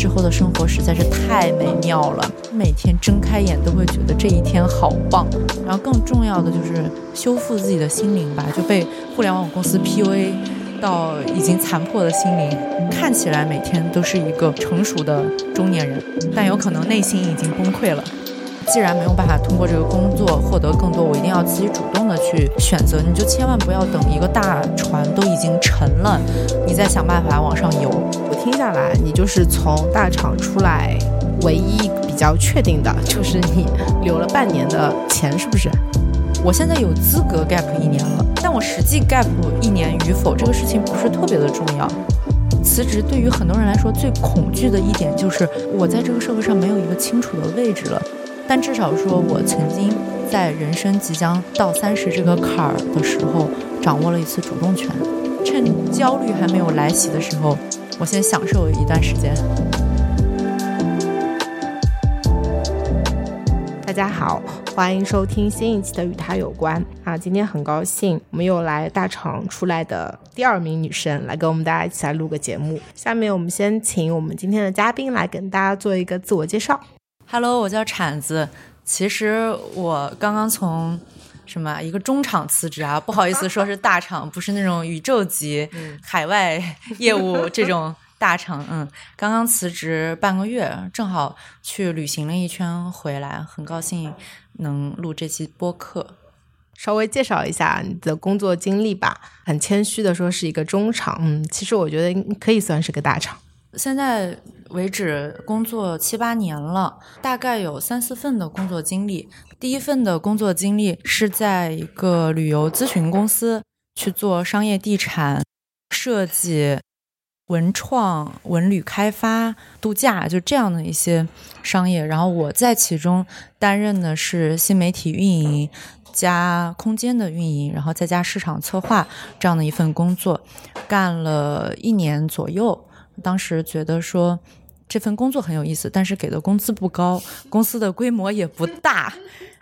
之后的生活实在是太美妙了，每天睁开眼都会觉得这一天好棒。然后更重要的就是修复自己的心灵吧，就被互联网公司 PUA 到已经残破的心灵，看起来每天都是一个成熟的中年人，但有可能内心已经崩溃了。既然没有办法通过这个工作获得更多，我一定要自己主动的去选择。你就千万不要等一个大船都已经沉了，你再想办法往上游。听下来，你就是从大厂出来，唯一比较确定的就是你留了半年的钱，是不是？我现在有资格 gap 一年了，但我实际 gap 一年与否，这个事情不是特别的重要。辞职对于很多人来说，最恐惧的一点就是我在这个社会上没有一个清楚的位置了。但至少说，我曾经在人生即将到三十这个坎儿的时候，掌握了一次主动权。趁焦虑还没有来袭的时候，我先享受一段时间。大家好，欢迎收听新一期的《与他有关》啊！今天很高兴，我们又来大厂出来的第二名女生来跟我们大家一起来录个节目。下面我们先请我们今天的嘉宾来跟大家做一个自我介绍。Hello，我叫铲子。其实我刚刚从什么一个中厂辞职啊，不好意思说是大厂，不是那种宇宙级海外业务这种大厂。嗯，刚刚辞职半个月，正好去旅行了一圈回来，很高兴能录这期播客。稍微介绍一下你的工作经历吧，很谦虚的说是一个中厂，嗯，其实我觉得可以算是个大厂。现在为止工作七八年了，大概有三四份的工作经历。第一份的工作经历是在一个旅游咨询公司去做商业地产设计、文创、文旅开发、度假，就这样的一些商业。然后我在其中担任的是新媒体运营加空间的运营，然后再加市场策划这样的一份工作，干了一年左右。当时觉得说这份工作很有意思，但是给的工资不高，公司的规模也不大，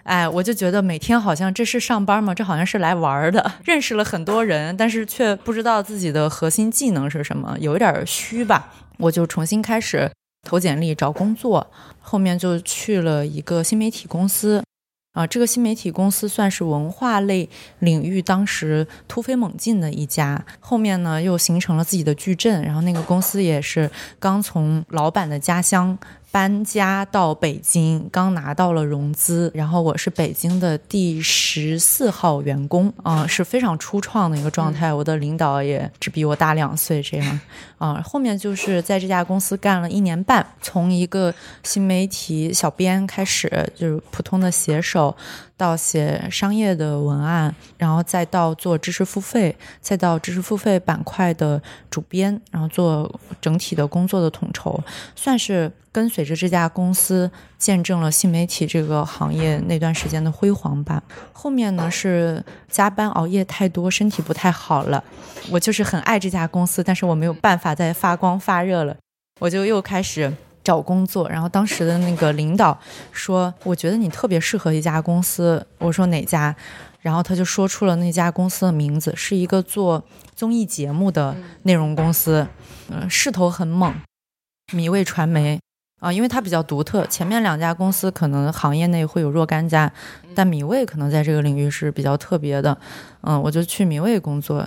哎，我就觉得每天好像这是上班吗？这好像是来玩的，认识了很多人，但是却不知道自己的核心技能是什么，有一点虚吧。我就重新开始投简历找工作，后面就去了一个新媒体公司。啊，这个新媒体公司算是文化类领域当时突飞猛进的一家，后面呢又形成了自己的矩阵，然后那个公司也是刚从老板的家乡。搬家到北京，刚拿到了融资，然后我是北京的第十四号员工，啊，是非常初创的一个状态。我的领导也只比我大两岁，这样，啊，后面就是在这家公司干了一年半，从一个新媒体小编开始，就是普通的写手。到写商业的文案，然后再到做知识付费，再到知识付费板块的主编，然后做整体的工作的统筹，算是跟随着这家公司见证了新媒体这个行业那段时间的辉煌吧。后面呢是加班熬夜太多，身体不太好了。我就是很爱这家公司，但是我没有办法再发光发热了，我就又开始。找工作，然后当时的那个领导说：“我觉得你特别适合一家公司。”我说：“哪家？”然后他就说出了那家公司的名字，是一个做综艺节目的内容公司，嗯，势头很猛。米味传媒啊，因为它比较独特，前面两家公司可能行业内会有若干家，但米味可能在这个领域是比较特别的。嗯，我就去米味工作，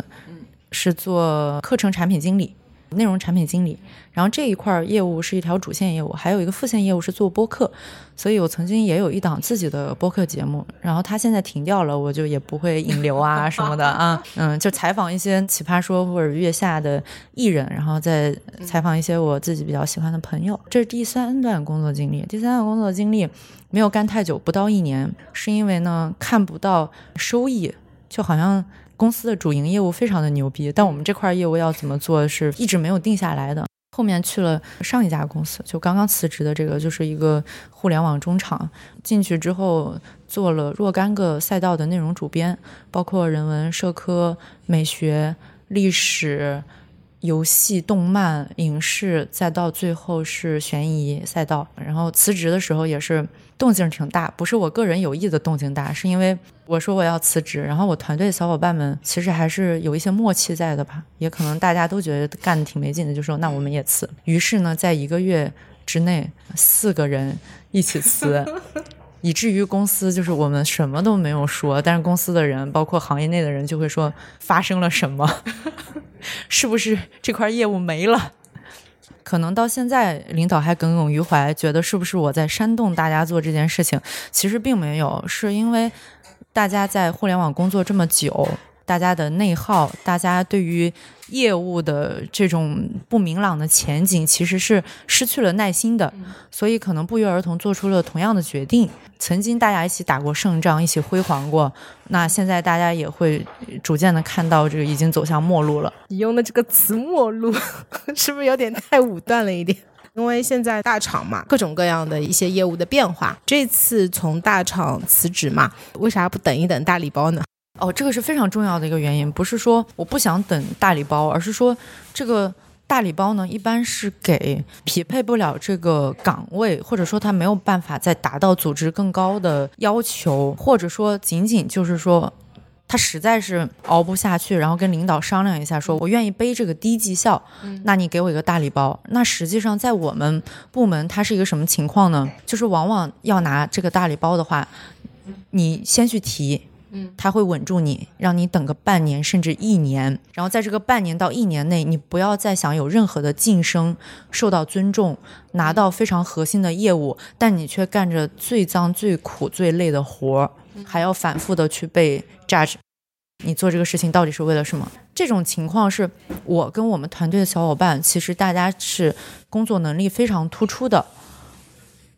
是做课程产品经理。内容产品经理，然后这一块业务是一条主线业务，还有一个副线业务是做播客，所以我曾经也有一档自己的播客节目，然后他现在停掉了，我就也不会引流啊什么的啊，嗯，就采访一些奇葩说或者月下的艺人，然后再采访一些我自己比较喜欢的朋友。这是第三段工作经历，第三段工作经历没有干太久，不到一年，是因为呢看不到收益，就好像。公司的主营业务非常的牛逼，但我们这块业务要怎么做是一直没有定下来的。后面去了上一家公司，就刚刚辞职的这个，就是一个互联网中厂。进去之后做了若干个赛道的内容主编，包括人文、社科、美学、历史。游戏、动漫、影视，再到最后是悬疑赛道。然后辞职的时候也是动静挺大，不是我个人有意的动静大，是因为我说我要辞职，然后我团队小伙伴们其实还是有一些默契在的吧，也可能大家都觉得干的挺没劲的，就说那我们也辞。于是呢，在一个月之内，四个人一起辞。以至于公司就是我们什么都没有说，但是公司的人，包括行业内的人，就会说发生了什么，是不是这块业务没了？可能到现在领导还耿耿于怀，觉得是不是我在煽动大家做这件事情？其实并没有，是因为大家在互联网工作这么久。大家的内耗，大家对于业务的这种不明朗的前景，其实是失去了耐心的，所以可能不约而同做出了同样的决定。曾经大家一起打过胜仗，一起辉煌过，那现在大家也会逐渐的看到这个已经走向末路了。你用的这个词“末路” 是不是有点太武断了一点？因为现在大厂嘛，各种各样的一些业务的变化，这次从大厂辞职嘛，为啥不等一等大礼包呢？哦，这个是非常重要的一个原因，不是说我不想等大礼包，而是说这个大礼包呢，一般是给匹配不了这个岗位，或者说他没有办法再达到组织更高的要求，或者说仅仅就是说他实在是熬不下去，然后跟领导商量一下，说我愿意背这个低绩效，那你给我一个大礼包。那实际上在我们部门，它是一个什么情况呢？就是往往要拿这个大礼包的话，你先去提。嗯，他会稳住你，让你等个半年甚至一年，然后在这个半年到一年内，你不要再想有任何的晋升、受到尊重、拿到非常核心的业务，但你却干着最脏、最苦、最累的活儿，还要反复的去被 judge。你做这个事情到底是为了什么？这种情况是我跟我们团队的小伙伴，其实大家是工作能力非常突出的，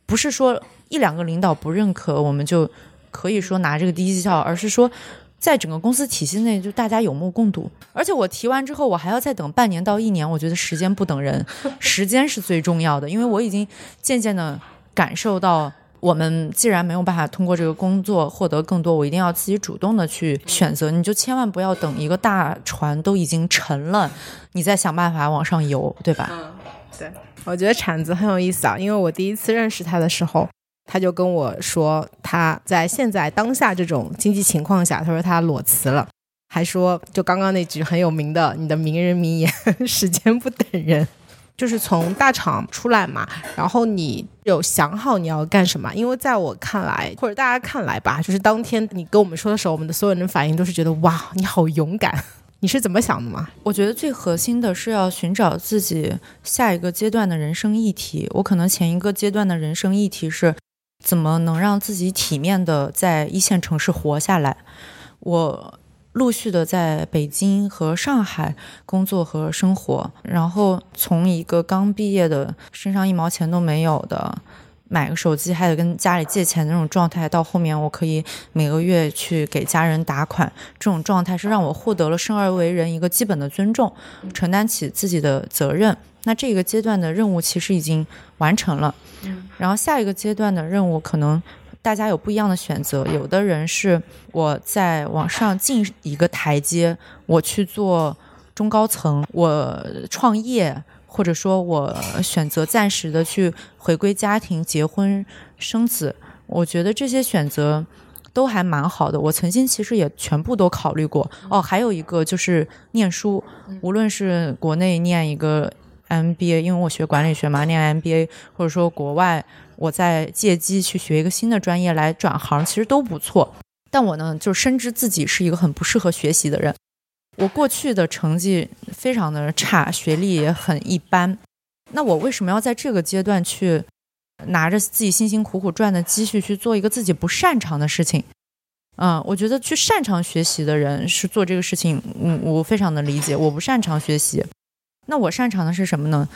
不是说一两个领导不认可我们就。可以说拿这个低绩效，而是说，在整个公司体系内，就大家有目共睹。而且我提完之后，我还要再等半年到一年。我觉得时间不等人，时间是最重要的。因为我已经渐渐的感受到，我们既然没有办法通过这个工作获得更多，我一定要自己主动的去选择。你就千万不要等一个大船都已经沉了，你再想办法往上游，对吧？嗯，对。我觉得铲子很有意思啊，因为我第一次认识他的时候。他就跟我说，他在现在当下这种经济情况下，他说他裸辞了，还说就刚刚那句很有名的你的名人名言：“ 时间不等人。”就是从大厂出来嘛，然后你有想好你要干什么？因为在我看来，或者大家看来吧，就是当天你跟我们说的时候，我们的所有人反应都是觉得哇，你好勇敢。你是怎么想的吗？我觉得最核心的是要寻找自己下一个阶段的人生议题。我可能前一个阶段的人生议题是。怎么能让自己体面的在一线城市活下来？我陆续的在北京和上海工作和生活，然后从一个刚毕业的身上一毛钱都没有的，买个手机还得跟家里借钱那种状态，到后面我可以每个月去给家人打款，这种状态是让我获得了生而为人一个基本的尊重，承担起自己的责任。那这个阶段的任务其实已经完成了，然后下一个阶段的任务可能大家有不一样的选择。有的人是我在往上进一个台阶，我去做中高层，我创业，或者说我选择暂时的去回归家庭、结婚生子。我觉得这些选择都还蛮好的。我曾经其实也全部都考虑过。哦，还有一个就是念书，无论是国内念一个。MBA，因为我学管理学嘛，念 MBA，或者说国外，我在借机去学一个新的专业来转行，其实都不错。但我呢，就深知自己是一个很不适合学习的人。我过去的成绩非常的差，学历也很一般。那我为什么要在这个阶段去拿着自己辛辛苦苦赚的积蓄去做一个自己不擅长的事情？嗯，我觉得去擅长学习的人是做这个事情，嗯，我非常的理解。我不擅长学习。那我擅长的是什么呢？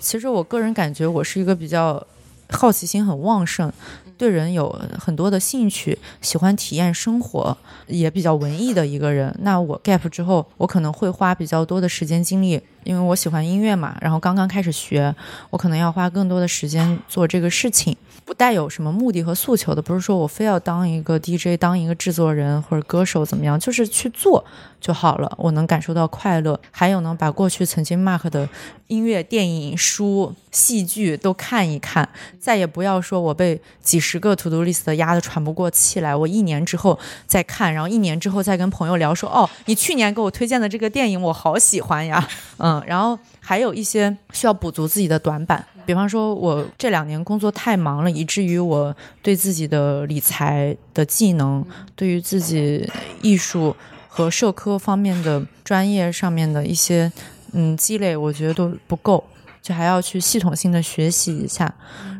其实我个人感觉我是一个比较好奇心很旺盛，对人有很多的兴趣，喜欢体验生活，也比较文艺的一个人。那我 gap 之后，我可能会花比较多的时间精力因为我喜欢音乐嘛，然后刚刚开始学，我可能要花更多的时间做这个事情，不带有什么目的和诉求的，不是说我非要当一个 DJ，当一个制作人或者歌手怎么样，就是去做就好了，我能感受到快乐。还有呢，把过去曾经 mark 的音乐、电影、书、戏剧都看一看，再也不要说我被几十个 to do list 压得喘不过气来，我一年之后再看，然后一年之后再跟朋友聊说，哦，你去年给我推荐的这个电影我好喜欢呀，嗯，然后还有一些需要补足自己的短板，比方说我这两年工作太忙了，以至于我对自己的理财的技能，对于自己艺术和社科方面的专业上面的一些嗯积累，我觉得都不够。就还要去系统性的学习一下，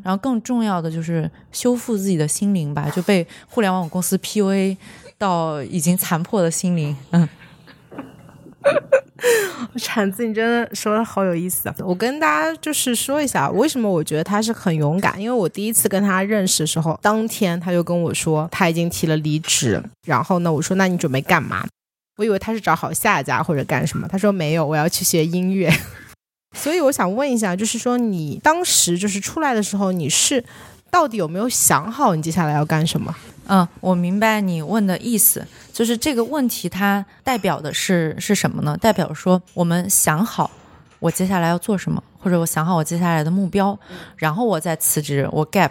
然后更重要的就是修复自己的心灵吧，就被互联网公司 PUA 到已经残破的心灵，嗯。铲子，你真的说的好有意思啊！我跟大家就是说一下，为什么我觉得他是很勇敢。因为我第一次跟他认识的时候，当天他就跟我说他已经提了离职。然后呢，我说那你准备干嘛？我以为他是找好下家或者干什么。他说没有，我要去学音乐。所以我想问一下，就是说你当时就是出来的时候，你是到底有没有想好你接下来要干什么？嗯，我明白你问的意思，就是这个问题它代表的是是什么呢？代表说我们想好我接下来要做什么，或者我想好我接下来的目标，然后我再辞职，我 gap。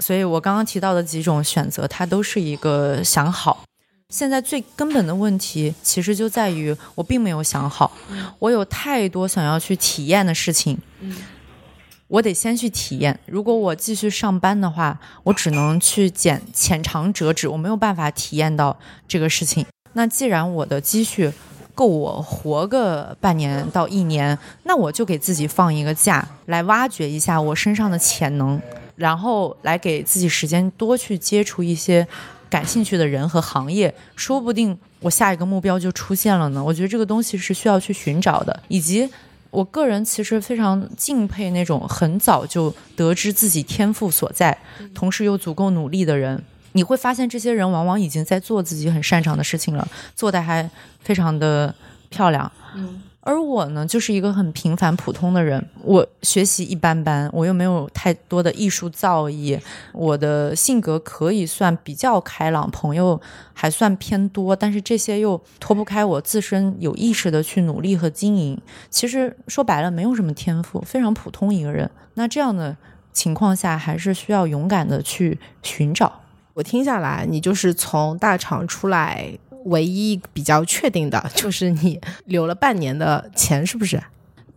所以我刚刚提到的几种选择，它都是一个想好。现在最根本的问题，其实就在于我并没有想好，我有太多想要去体验的事情，我得先去体验。如果我继续上班的话，我只能去捡浅尝辄止，我没有办法体验到这个事情。那既然我的积蓄够我活个半年到一年，那我就给自己放一个假，来挖掘一下我身上的潜能，然后来给自己时间多去接触一些。感兴趣的人和行业，说不定我下一个目标就出现了呢。我觉得这个东西是需要去寻找的，以及我个人其实非常敬佩那种很早就得知自己天赋所在，同时又足够努力的人。你会发现，这些人往往已经在做自己很擅长的事情了，做的还非常的漂亮。嗯。而我呢，就是一个很平凡普通的人。我学习一般般，我又没有太多的艺术造诣。我的性格可以算比较开朗，朋友还算偏多，但是这些又脱不开我自身有意识的去努力和经营。其实说白了，没有什么天赋，非常普通一个人。那这样的情况下，还是需要勇敢的去寻找。我听下来，你就是从大厂出来。唯一比较确定的就是你留了半年的钱，是不是？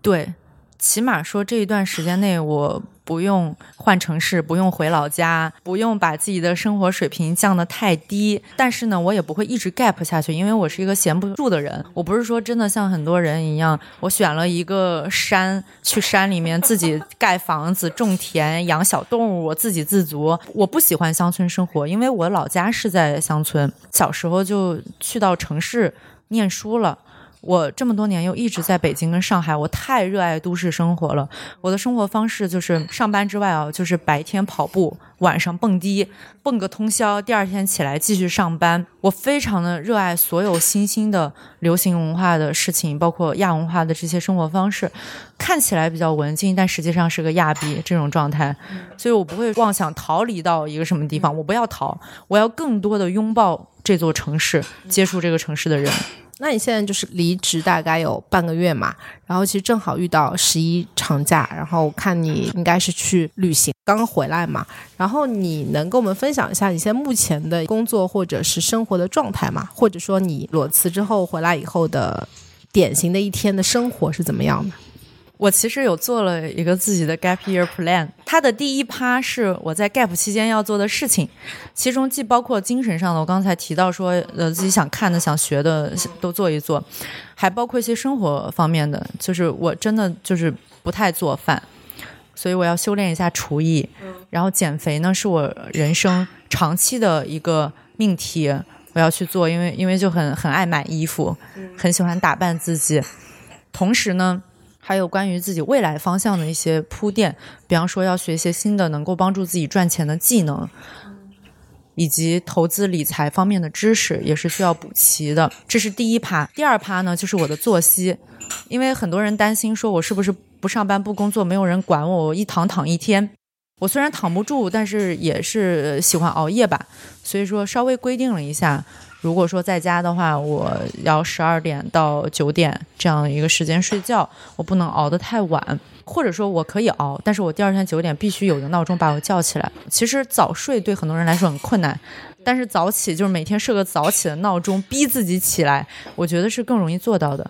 对，起码说这一段时间内我。不用换城市，不用回老家，不用把自己的生活水平降得太低。但是呢，我也不会一直 gap 下去，因为我是一个闲不住的人。我不是说真的像很多人一样，我选了一个山，去山里面自己盖房子、种田、养小动物，我自给自足。我不喜欢乡村生活，因为我老家是在乡村，小时候就去到城市念书了。我这么多年又一直在北京跟上海，我太热爱都市生活了。我的生活方式就是上班之外啊，就是白天跑步，晚上蹦迪，蹦个通宵，第二天起来继续上班。我非常的热爱所有新兴的流行文化的事情，包括亚文化的这些生活方式，看起来比较文静，但实际上是个亚逼这种状态。所以我不会妄想逃离到一个什么地方，我不要逃，我要更多的拥抱这座城市，接触这个城市的人。那你现在就是离职大概有半个月嘛，然后其实正好遇到十一长假，然后看你应该是去旅行，刚刚回来嘛，然后你能跟我们分享一下你现在目前的工作或者是生活的状态嘛？或者说你裸辞之后回来以后的典型的一天的生活是怎么样的？我其实有做了一个自己的 gap year plan，它的第一趴是我在 gap 期间要做的事情，其中既包括精神上的，我刚才提到说，呃，自己想看的、想学的都做一做，还包括一些生活方面的，就是我真的就是不太做饭，所以我要修炼一下厨艺，然后减肥呢是我人生长期的一个命题，我要去做，因为因为就很很爱买衣服，很喜欢打扮自己，同时呢。还有关于自己未来方向的一些铺垫，比方说要学一些新的能够帮助自己赚钱的技能，以及投资理财方面的知识，也是需要补齐的。这是第一趴。第二趴呢，就是我的作息。因为很多人担心说我是不是不上班不工作，没有人管我，我一躺躺一天。我虽然躺不住，但是也是喜欢熬夜吧，所以说稍微规定了一下。如果说在家的话，我要十二点到九点这样一个时间睡觉，我不能熬得太晚，或者说我可以熬，但是我第二天九点必须有一个闹钟把我叫起来。其实早睡对很多人来说很困难，但是早起就是每天设个早起的闹钟，逼自己起来，我觉得是更容易做到的。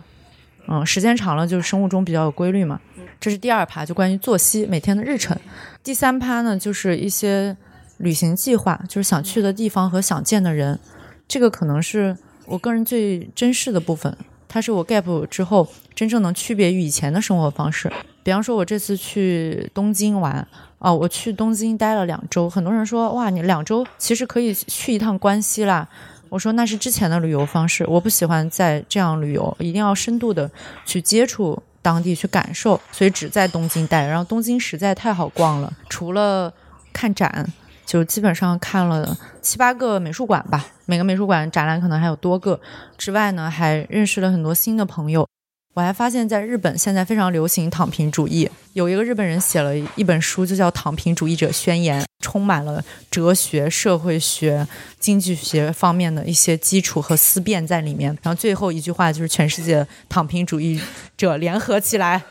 嗯，时间长了就是生物钟比较有规律嘛。这是第二趴，就关于作息每天的日程。第三趴呢，就是一些旅行计划，就是想去的地方和想见的人。这个可能是我个人最珍视的部分，它是我 gap 之后真正能区别于以前的生活方式。比方说，我这次去东京玩，哦，我去东京待了两周，很多人说，哇，你两周其实可以去一趟关西啦。我说那是之前的旅游方式，我不喜欢再这样旅游，一定要深度的去接触当地，去感受，所以只在东京待。然后东京实在太好逛了，除了看展。就基本上看了七八个美术馆吧，每个美术馆展览可能还有多个。之外呢，还认识了很多新的朋友。我还发现，在日本现在非常流行躺平主义。有一个日本人写了一本书，就叫《躺平主义者宣言》，充满了哲学、社会学、经济学方面的一些基础和思辨在里面。然后最后一句话就是：“全世界躺平主义者联合起来。”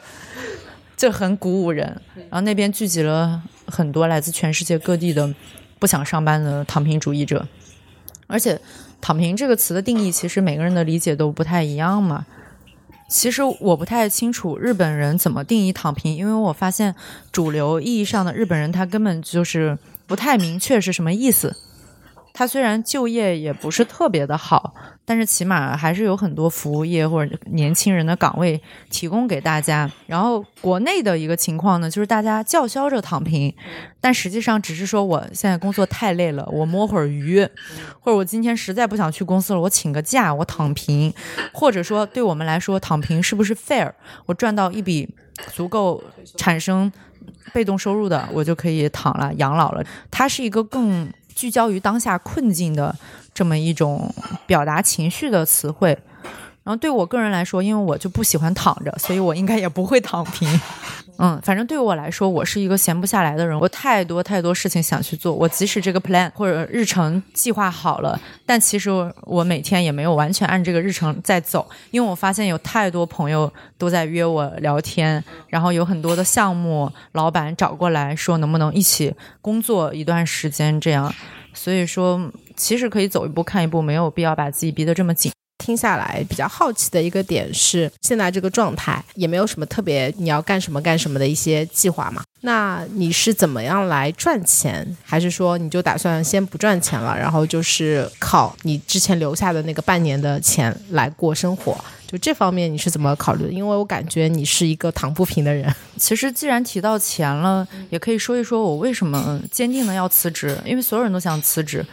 这很鼓舞人，然后那边聚集了很多来自全世界各地的不想上班的躺平主义者，而且“躺平”这个词的定义，其实每个人的理解都不太一样嘛。其实我不太清楚日本人怎么定义“躺平”，因为我发现主流意义上的日本人他根本就是不太明确是什么意思。他虽然就业也不是特别的好，但是起码还是有很多服务业或者年轻人的岗位提供给大家。然后国内的一个情况呢，就是大家叫嚣着躺平，但实际上只是说我现在工作太累了，我摸会儿鱼，或者我今天实在不想去公司了，我请个假，我躺平。或者说对我们来说，躺平是不是 fair？我赚到一笔足够产生被动收入的，我就可以躺了养老了。它是一个更。聚焦于当下困境的这么一种表达情绪的词汇，然后对我个人来说，因为我就不喜欢躺着，所以我应该也不会躺平。嗯，反正对我来说，我是一个闲不下来的人，我太多太多事情想去做。我即使这个 plan 或者日程计划好了，但其实我每天也没有完全按这个日程在走，因为我发现有太多朋友都在约我聊天，然后有很多的项目老板找过来说能不能一起工作一段时间这样，所以说其实可以走一步看一步，没有必要把自己逼得这么紧。听下来比较好奇的一个点是，现在这个状态也没有什么特别你要干什么干什么的一些计划嘛？那你是怎么样来赚钱？还是说你就打算先不赚钱了，然后就是靠你之前留下的那个半年的钱来过生活？就这方面你是怎么考虑的？因为我感觉你是一个躺不平的人。其实既然提到钱了，也可以说一说我为什么坚定的要辞职，因为所有人都想辞职，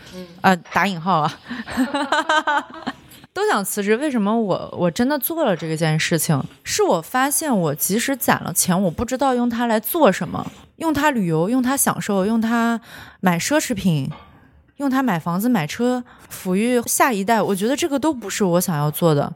啊，打引号啊。都想辞职，为什么我我真的做了这件事情？是我发现我即使攒了钱，我不知道用它来做什么，用它旅游，用它享受，用它买奢侈品，用它买房子、买车，抚育下一代。我觉得这个都不是我想要做的，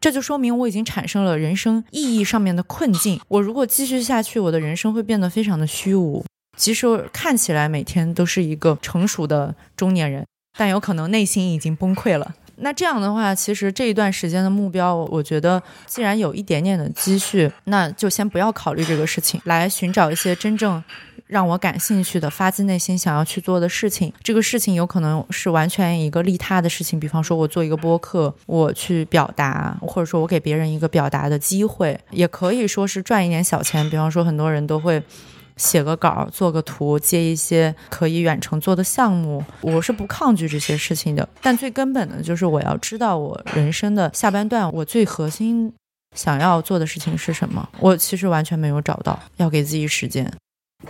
这就说明我已经产生了人生意义上面的困境。我如果继续下去，我的人生会变得非常的虚无。其实看起来每天都是一个成熟的中年人，但有可能内心已经崩溃了。那这样的话，其实这一段时间的目标，我觉得既然有一点点的积蓄，那就先不要考虑这个事情，来寻找一些真正让我感兴趣的、发自内心想要去做的事情。这个事情有可能是完全一个利他的事情，比方说我做一个播客，我去表达，或者说我给别人一个表达的机会，也可以说是赚一点小钱。比方说很多人都会。写个稿，做个图，接一些可以远程做的项目，我是不抗拒这些事情的。但最根本的就是我要知道我人生的下半段，我最核心想要做的事情是什么。我其实完全没有找到，要给自己时间。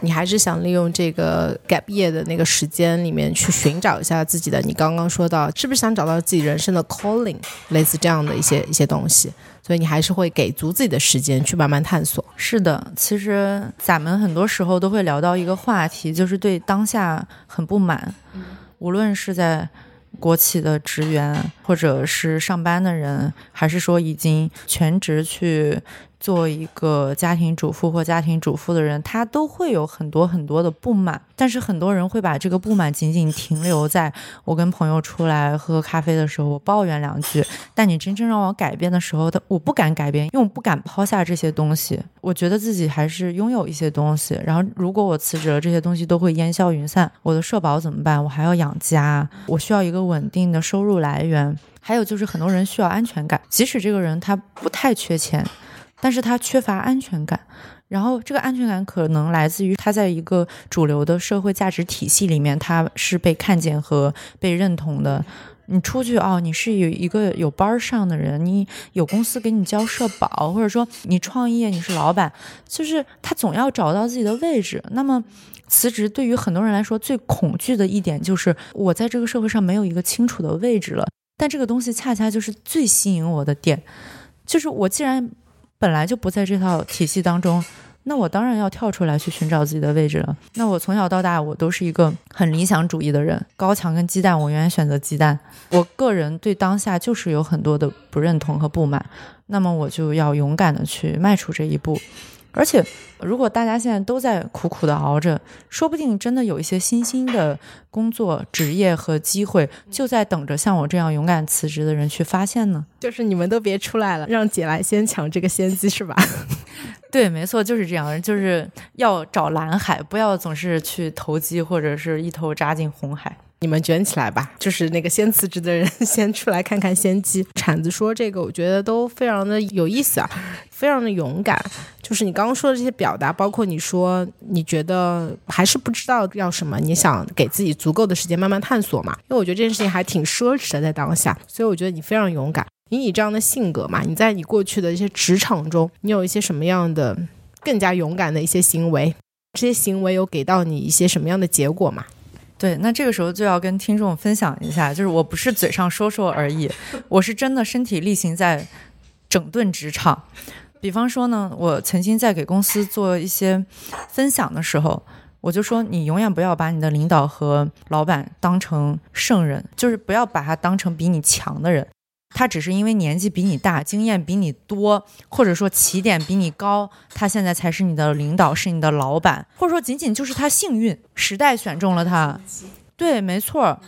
你还是想利用这个 gap year 的那个时间里面去寻找一下自己的。你刚刚说到，是不是想找到自己人生的 calling，类似这样的一些一些东西？所以你还是会给足自己的时间去慢慢探索。是的，其实咱们很多时候都会聊到一个话题，就是对当下很不满，无论是在。国企的职员，或者是上班的人，还是说已经全职去做一个家庭主妇或家庭主妇的人，他都会有很多很多的不满。但是很多人会把这个不满仅仅停留在我跟朋友出来喝咖啡的时候，我抱怨两句。但你真正让我改变的时候，我不敢改变，因为我不敢抛下这些东西。我觉得自己还是拥有一些东西。然后如果我辞职了，这些东西都会烟消云散。我的社保怎么办？我还要养家，我需要一个稳定的收入来源。还有就是很多人需要安全感，即使这个人他不太缺钱。但是他缺乏安全感，然后这个安全感可能来自于他在一个主流的社会价值体系里面，他是被看见和被认同的。你出去哦，你是有一个有班上的人，你有公司给你交社保，或者说你创业，你是老板，就是他总要找到自己的位置。那么辞职对于很多人来说，最恐惧的一点就是我在这个社会上没有一个清楚的位置了。但这个东西恰恰就是最吸引我的点，就是我既然。本来就不在这套体系当中，那我当然要跳出来去寻找自己的位置了。那我从小到大，我都是一个很理想主义的人，高墙跟鸡蛋，我永远选择鸡蛋。我个人对当下就是有很多的不认同和不满，那么我就要勇敢的去迈出这一步。而且，如果大家现在都在苦苦的熬着，说不定真的有一些新兴的工作、职业和机会，就在等着像我这样勇敢辞职的人去发现呢。就是你们都别出来了，让姐来先抢这个先机，是吧？对，没错，就是这样，就是要找蓝海，不要总是去投机，或者是一头扎进红海。你们卷起来吧！就是那个先辞职的人 先出来看看先机。铲子说这个，我觉得都非常的有意思啊，非常的勇敢。就是你刚刚说的这些表达，包括你说你觉得还是不知道要什么，你想给自己足够的时间慢慢探索嘛？因为我觉得这件事情还挺奢侈的，在当下。所以我觉得你非常勇敢。以你这样的性格嘛，你在你过去的一些职场中，你有一些什么样的更加勇敢的一些行为？这些行为有给到你一些什么样的结果吗？对，那这个时候就要跟听众分享一下，就是我不是嘴上说说而已，我是真的身体力行在整顿职场。比方说呢，我曾经在给公司做一些分享的时候，我就说，你永远不要把你的领导和老板当成圣人，就是不要把他当成比你强的人。他只是因为年纪比你大，经验比你多，或者说起点比你高，他现在才是你的领导，是你的老板，或者说仅仅就是他幸运，时代选中了他。对，没错。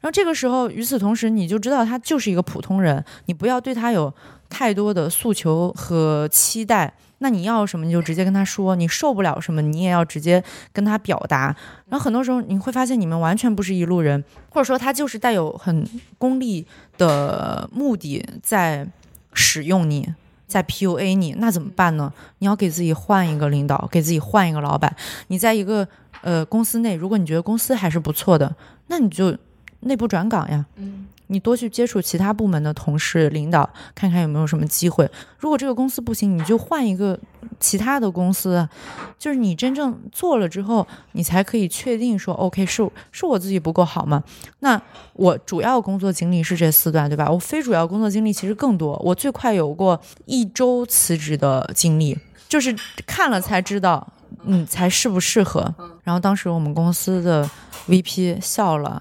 然后这个时候，与此同时，你就知道他就是一个普通人，你不要对他有太多的诉求和期待。那你要什么，你就直接跟他说；你受不了什么，你也要直接跟他表达。然后很多时候你会发现，你们完全不是一路人，或者说他就是带有很功利的目的在使用你，在 PUA 你。那怎么办呢？你要给自己换一个领导，给自己换一个老板。你在一个呃公司内，如果你觉得公司还是不错的，那你就内部转岗呀。嗯。你多去接触其他部门的同事、领导，看看有没有什么机会。如果这个公司不行，你就换一个其他的公司。就是你真正做了之后，你才可以确定说，OK，是是我自己不够好吗？那我主要工作经历是这四段，对吧？我非主要工作经历其实更多。我最快有过一周辞职的经历，就是看了才知道，嗯，才适不适合。然后当时我们公司的 VP 笑了。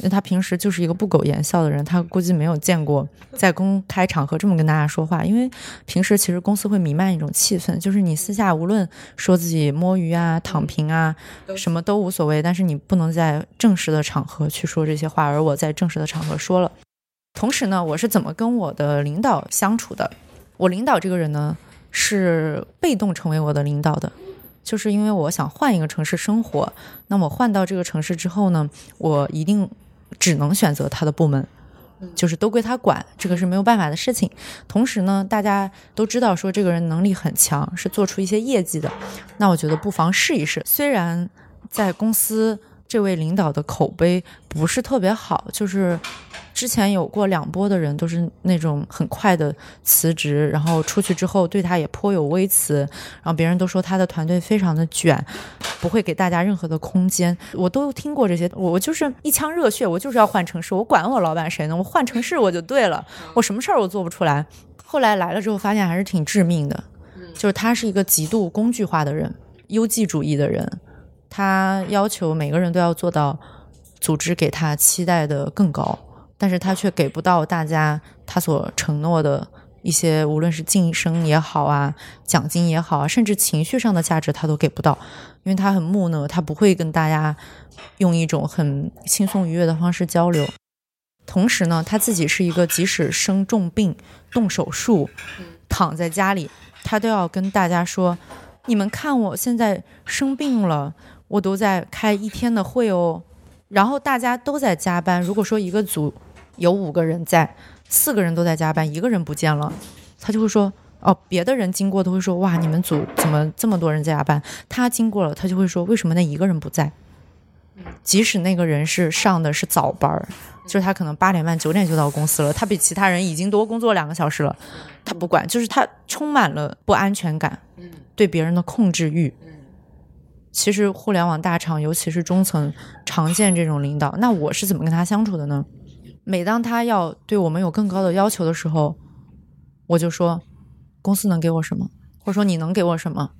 因为他平时就是一个不苟言笑的人，他估计没有见过在公开场合这么跟大家说话。因为平时其实公司会弥漫一种气氛，就是你私下无论说自己摸鱼啊、躺平啊，什么都无所谓，但是你不能在正式的场合去说这些话。而我在正式的场合说了。同时呢，我是怎么跟我的领导相处的？我领导这个人呢，是被动成为我的领导的。就是因为我想换一个城市生活，那我换到这个城市之后呢，我一定。只能选择他的部门，就是都归他管，这个是没有办法的事情。同时呢，大家都知道说这个人能力很强，是做出一些业绩的，那我觉得不妨试一试。虽然在公司这位领导的口碑不是特别好，就是。之前有过两波的人，都是那种很快的辞职，然后出去之后对他也颇有微词，然后别人都说他的团队非常的卷，不会给大家任何的空间。我都听过这些，我就是一腔热血，我就是要换城市，我管我老板谁呢？我换城市我就对了，我什么事儿我做不出来。后来来了之后，发现还是挺致命的，就是他是一个极度工具化的人，优绩主义的人，他要求每个人都要做到组织给他期待的更高。但是他却给不到大家他所承诺的一些无论是晋升也好啊，奖金也好啊，甚至情绪上的价值他都给不到，因为他很木讷，他不会跟大家用一种很轻松愉悦的方式交流。同时呢，他自己是一个即使生重病、动手术、躺在家里，他都要跟大家说：“你们看我现在生病了，我都在开一天的会哦。”然后大家都在加班。如果说一个组有五个人在，四个人都在加班，一个人不见了，他就会说：“哦，别的人经过都会说，哇，你们组怎么这么多人在加班？”他经过了，他就会说：“为什么那一个人不在？”即使那个人是上的是早班儿，就是他可能八点半九点就到公司了，他比其他人已经多工作两个小时了，他不管，就是他充满了不安全感，对别人的控制欲。其实互联网大厂，尤其是中层，常见这种领导。那我是怎么跟他相处的呢？每当他要对我们有更高的要求的时候，我就说，公司能给我什么，或者说你能给我什么？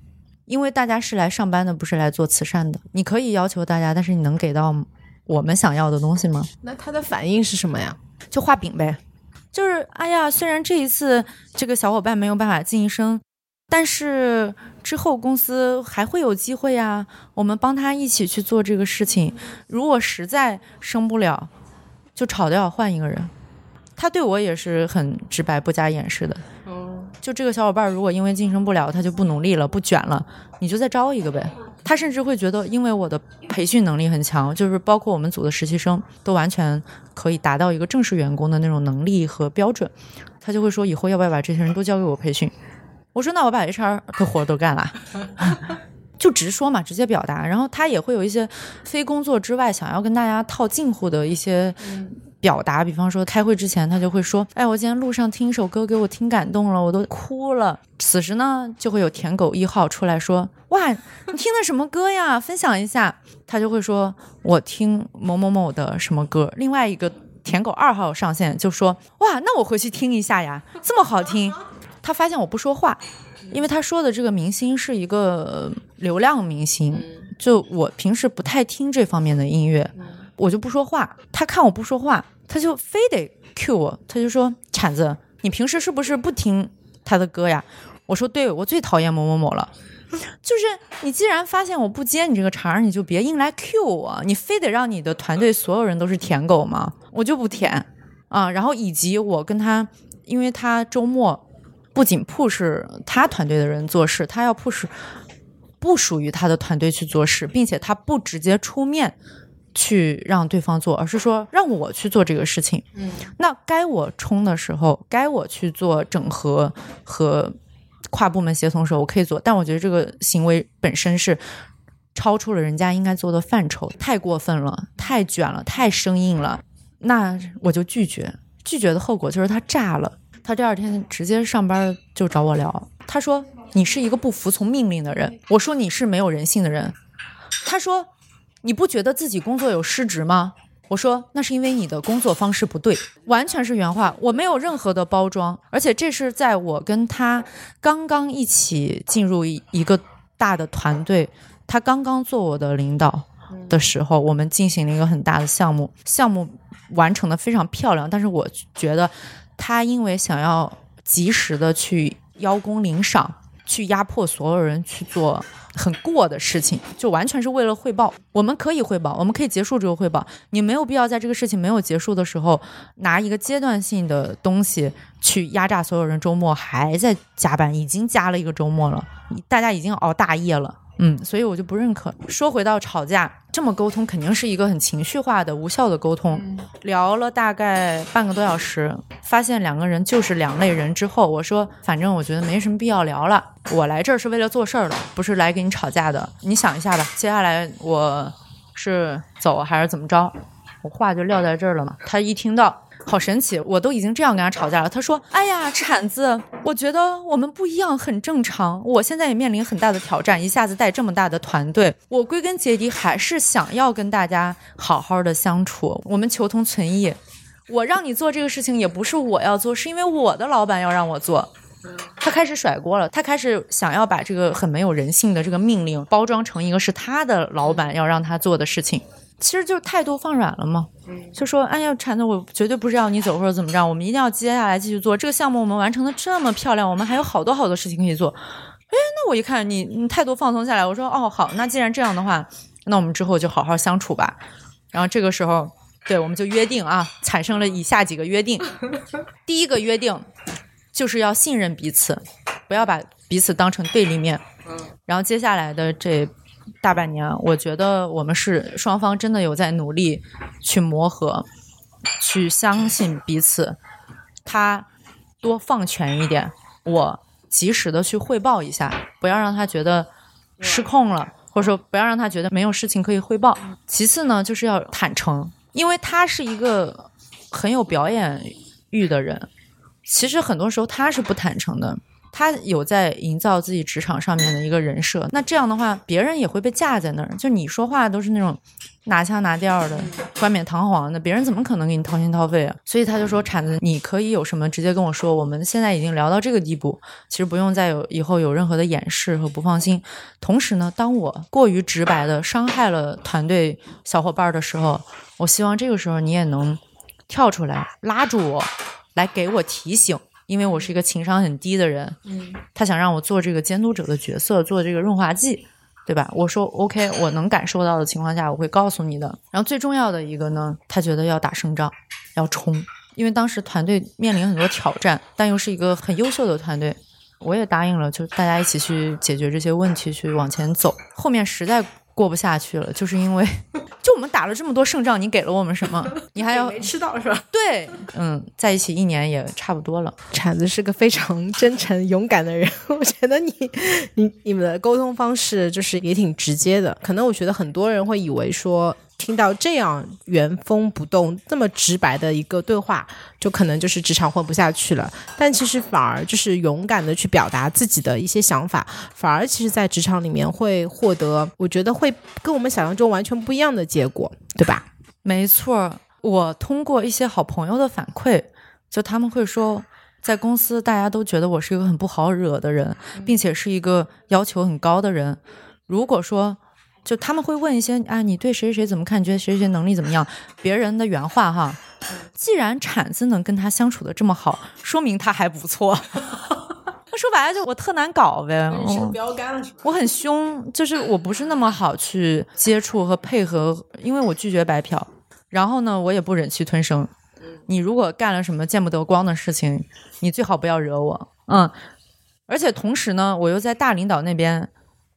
因为大家是来上班的，不是来做慈善的。你可以要求大家，但是你能给到我们想要的东西吗？那他的反应是什么呀？就画饼呗，就是哎呀，虽然这一次这个小伙伴没有办法晋升，但是之后公司还会有机会呀。我们帮他一起去做这个事情。如果实在升不了，就炒掉换一个人。他对我也是很直白、不加掩饰的。就这个小伙伴，如果因为晋升不了，他就不努力了、不卷了，你就再招一个呗。他甚至会觉得，因为我的培训能力很强，就是包括我们组的实习生都完全可以达到一个正式员工的那种能力和标准，他就会说，以后要不要把这些人都交给我培训？我说，那我把 HR 的活都干了，就直说嘛，直接表达。然后他也会有一些非工作之外想要跟大家套近乎的一些。表达，比方说开会之前，他就会说：“哎，我今天路上听一首歌，给我听感动了，我都哭了。”此时呢，就会有舔狗一号出来说：“哇，你听的什么歌呀？分享一下。”他就会说：“我听某某某的什么歌。”另外一个舔狗二号上线就说：“哇，那我回去听一下呀，这么好听。”他发现我不说话，因为他说的这个明星是一个流量明星，就我平时不太听这方面的音乐。我就不说话，他看我不说话，他就非得 cue 我，他就说：“铲子，你平时是不是不听他的歌呀？”我说：“对，我最讨厌某某某了。”就是你既然发现我不接你这个茬儿，你就别硬来 cue 我，你非得让你的团队所有人都是舔狗吗？我就不舔啊。然后以及我跟他，因为他周末不仅 push 他团队的人做事，他要 push 不属于他的团队去做事，并且他不直接出面。去让对方做，而是说让我去做这个事情。嗯，那该我冲的时候，该我去做整合和跨部门协同的时候，我可以做。但我觉得这个行为本身是超出了人家应该做的范畴，太过分了，太卷了，太生硬了。那我就拒绝。拒绝的后果就是他炸了。他第二天直接上班就找我聊。他说：“你是一个不服从命令的人。”我说：“你是没有人性的人。”他说。你不觉得自己工作有失职吗？我说那是因为你的工作方式不对，完全是原话，我没有任何的包装，而且这是在我跟他刚刚一起进入一个大的团队，他刚刚做我的领导的时候，我们进行了一个很大的项目，项目完成的非常漂亮，但是我觉得他因为想要及时的去邀功领赏，去压迫所有人去做。很过的事情，就完全是为了汇报。我们可以汇报，我们可以结束这个汇报。你没有必要在这个事情没有结束的时候，拿一个阶段性的东西去压榨所有人。周末还在加班，已经加了一个周末了，大家已经熬大夜了。嗯，所以我就不认可。说回到吵架，这么沟通肯定是一个很情绪化的、无效的沟通。聊了大概半个多小时，发现两个人就是两类人之后，我说，反正我觉得没什么必要聊了。我来这儿是为了做事儿的，不是来跟你吵架的。你想一下吧，接下来我是走还是怎么着？我话就撂在这儿了嘛。他一听到。好神奇！我都已经这样跟他吵架了。他说：“哎呀，铲子，我觉得我们不一样，很正常。我现在也面临很大的挑战，一下子带这么大的团队，我归根结底还是想要跟大家好好的相处，我们求同存异。我让你做这个事情，也不是我要做，是因为我的老板要让我做。他开始甩锅了，他开始想要把这个很没有人性的这个命令包装成一个是他的老板要让他做的事情，其实就是态度放软了嘛。就说哎呀，铲子，我绝对不是要你走或者怎么着，我们一定要接下来继续做这个项目，我们完成的这么漂亮，我们还有好多好多事情可以做。哎，那我一看你你态度放松下来，我说哦好，那既然这样的话，那我们之后就好好相处吧。然后这个时候，对我们就约定啊，产生了以下几个约定。第一个约定就是要信任彼此，不要把彼此当成对立面。然后接下来的这大半年，我觉得我们是双方真的有在努力去磨合，去相信彼此。他多放权一点，我及时的去汇报一下，不要让他觉得失控了，或者说不要让他觉得没有事情可以汇报。其次呢，就是要坦诚，因为他是一个很有表演欲的人，其实很多时候他是不坦诚的。他有在营造自己职场上面的一个人设，那这样的话，别人也会被架在那儿。就你说话都是那种拿腔拿调的、冠冕堂皇的，别人怎么可能给你掏心掏肺啊？所以他就说：“铲子，你可以有什么直接跟我说。我们现在已经聊到这个地步，其实不用再有以后有任何的掩饰和不放心。同时呢，当我过于直白的伤害了团队小伙伴的时候，我希望这个时候你也能跳出来拉住我，来给我提醒。”因为我是一个情商很低的人，嗯，他想让我做这个监督者的角色，做这个润滑剂，对吧？我说 OK，我能感受到的情况下，我会告诉你的。然后最重要的一个呢，他觉得要打胜仗，要冲，因为当时团队面临很多挑战，但又是一个很优秀的团队，我也答应了，就大家一起去解决这些问题，去往前走。后面实在。过不下去了，就是因为就我们打了这么多胜仗，你给了我们什么？你还要没吃到是吧？对，嗯，在一起一年也差不多了。铲子是个非常真诚、勇敢的人，我觉得你、你、你们的沟通方式就是也挺直接的。可能我觉得很多人会以为说。听到这样原封不动、这么直白的一个对话，就可能就是职场混不下去了。但其实反而就是勇敢的去表达自己的一些想法，反而其实，在职场里面会获得，我觉得会跟我们想象中完全不一样的结果，对吧？没错，我通过一些好朋友的反馈，就他们会说，在公司大家都觉得我是一个很不好惹的人，并且是一个要求很高的人。如果说就他们会问一些啊，你对谁谁谁怎么看？你觉得谁谁能力怎么样？别人的原话哈，既然铲子能跟他相处的这么好，说明他还不错。那说白了就我特难搞呗，标杆了是我很凶，就是我不是那么好去接触和配合，因为我拒绝白嫖。然后呢，我也不忍气吞声。你如果干了什么见不得光的事情，你最好不要惹我。嗯，而且同时呢，我又在大领导那边。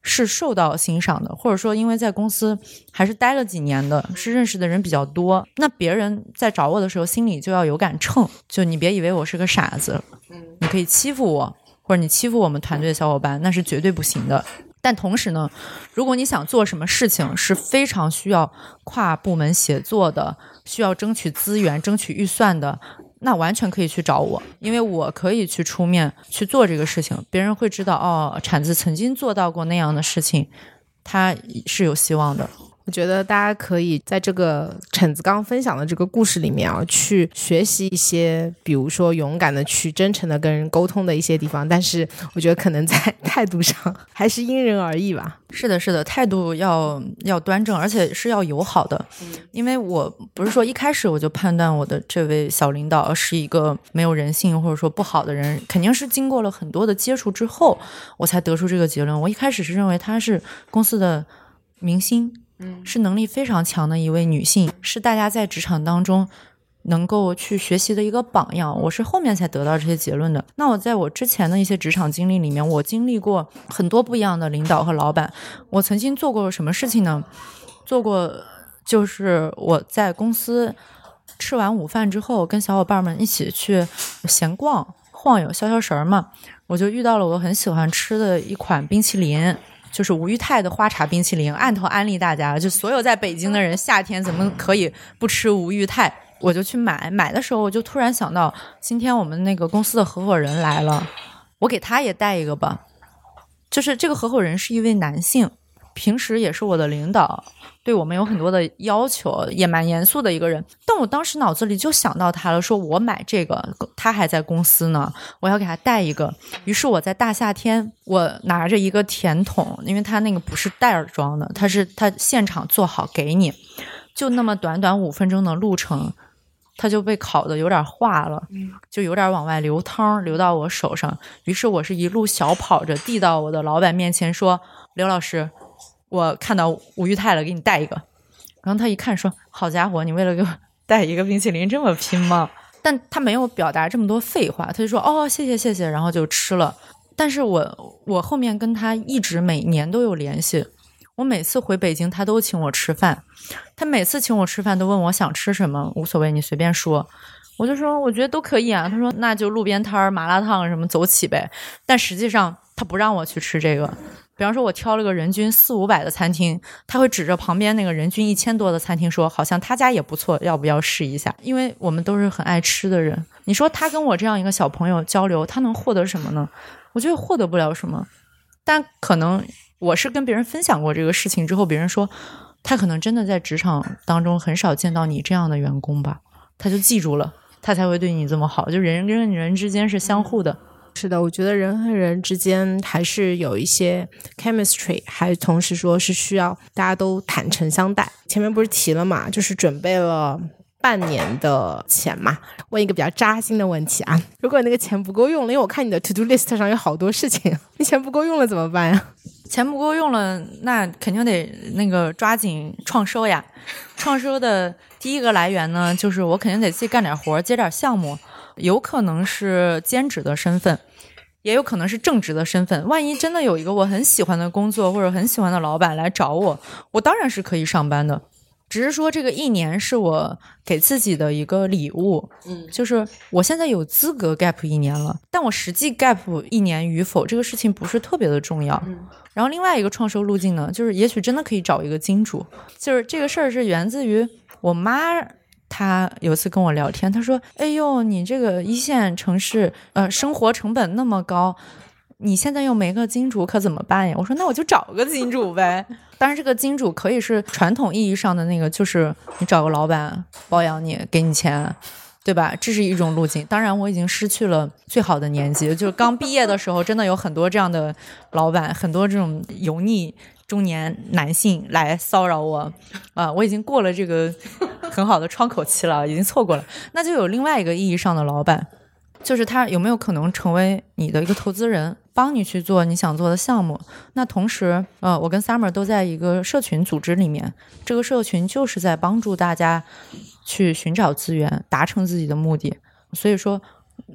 是受到欣赏的，或者说因为在公司还是待了几年的，是认识的人比较多。那别人在找我的时候，心里就要有杆秤，就你别以为我是个傻子，你可以欺负我，或者你欺负我们团队的小伙伴，那是绝对不行的。但同时呢，如果你想做什么事情是非常需要跨部门协作的，需要争取资源、争取预算的。那完全可以去找我，因为我可以去出面去做这个事情，别人会知道哦，铲子曾经做到过那样的事情，他是有希望的。我觉得大家可以在这个橙子刚分享的这个故事里面啊，去学习一些，比如说勇敢的去真诚的跟人沟通的一些地方。但是我觉得可能在 态度上还是因人而异吧。是的，是的，态度要要端正，而且是要友好的。因为我不是说一开始我就判断我的这位小领导是一个没有人性或者说不好的人，肯定是经过了很多的接触之后，我才得出这个结论。我一开始是认为他是公司的明星。是能力非常强的一位女性，是大家在职场当中能够去学习的一个榜样。我是后面才得到这些结论的。那我在我之前的一些职场经历里面，我经历过很多不一样的领导和老板。我曾经做过什么事情呢？做过就是我在公司吃完午饭之后，跟小伙伴们一起去闲逛、晃悠、消消神儿嘛。我就遇到了我很喜欢吃的一款冰淇淋。就是吴裕泰的花茶冰淇淋，按头安利大家，就所有在北京的人，夏天怎么可以不吃吴裕泰？我就去买，买的时候我就突然想到，今天我们那个公司的合伙人来了，我给他也带一个吧。就是这个合伙人是一位男性，平时也是我的领导，对我们有很多的要求，也蛮严肃的一个人。但我当时脑子里就想到他了，说我买这个，他还在公司呢，我要给他带一个。于是我在大夏天，我拿着一个甜筒，因为他那个不是袋儿装的，他是他现场做好给你，就那么短短五分钟的路程，它就被烤的有点化了，就有点往外流汤，流到我手上。于是我是一路小跑着递到我的老板面前，说：“刘老师。”我看到吴裕泰了，给你带一个。然后他一看说：“好家伙，你为了给我带一个冰淇淋这么拼吗？”但他没有表达这么多废话，他就说：“哦，谢谢谢谢。”然后就吃了。但是我我后面跟他一直每年都有联系。我每次回北京，他都请我吃饭。他每次请我吃饭都问我想吃什么，无所谓，你随便说。我就说我觉得都可以啊。他说那就路边摊儿麻辣烫什么走起呗。但实际上他不让我去吃这个。比方说，我挑了个人均四五百的餐厅，他会指着旁边那个人均一千多的餐厅说：“好像他家也不错，要不要试一下？”因为我们都是很爱吃的人。你说他跟我这样一个小朋友交流，他能获得什么呢？我觉得获得不了什么。但可能我是跟别人分享过这个事情之后，别人说他可能真的在职场当中很少见到你这样的员工吧，他就记住了，他才会对你这么好。就人跟人之间是相互的。是的，我觉得人和人之间还是有一些 chemistry，还同时说是需要大家都坦诚相待。前面不是提了嘛，就是准备了半年的钱嘛。问一个比较扎心的问题啊，如果那个钱不够用了，因为我看你的 to do list 上有好多事情，你钱不够用了怎么办呀？钱不够用了，那肯定得那个抓紧创收呀。创收的第一个来源呢，就是我肯定得自己干点活，接点项目。有可能是兼职的身份，也有可能是正职的身份。万一真的有一个我很喜欢的工作或者很喜欢的老板来找我，我当然是可以上班的。只是说这个一年是我给自己的一个礼物，嗯，就是我现在有资格 gap 一年了，但我实际 gap 一年与否这个事情不是特别的重要。然后另外一个创收路径呢，就是也许真的可以找一个金主，就是这个事儿是源自于我妈。他有一次跟我聊天，他说：“哎呦，你这个一线城市，呃，生活成本那么高，你现在又没个金主，可怎么办呀？”我说：“那我就找个金主呗。当然，这个金主可以是传统意义上的那个，就是你找个老板包养你，给你钱，对吧？这是一种路径。当然，我已经失去了最好的年纪，就是刚毕业的时候，真的有很多这样的老板，很多这种油腻。”中年男性来骚扰我，啊，我已经过了这个很好的窗口期了，已经错过了。那就有另外一个意义上的老板，就是他有没有可能成为你的一个投资人，帮你去做你想做的项目？那同时，呃，我跟 Summer 都在一个社群组织里面，这个社群就是在帮助大家去寻找资源，达成自己的目的。所以说，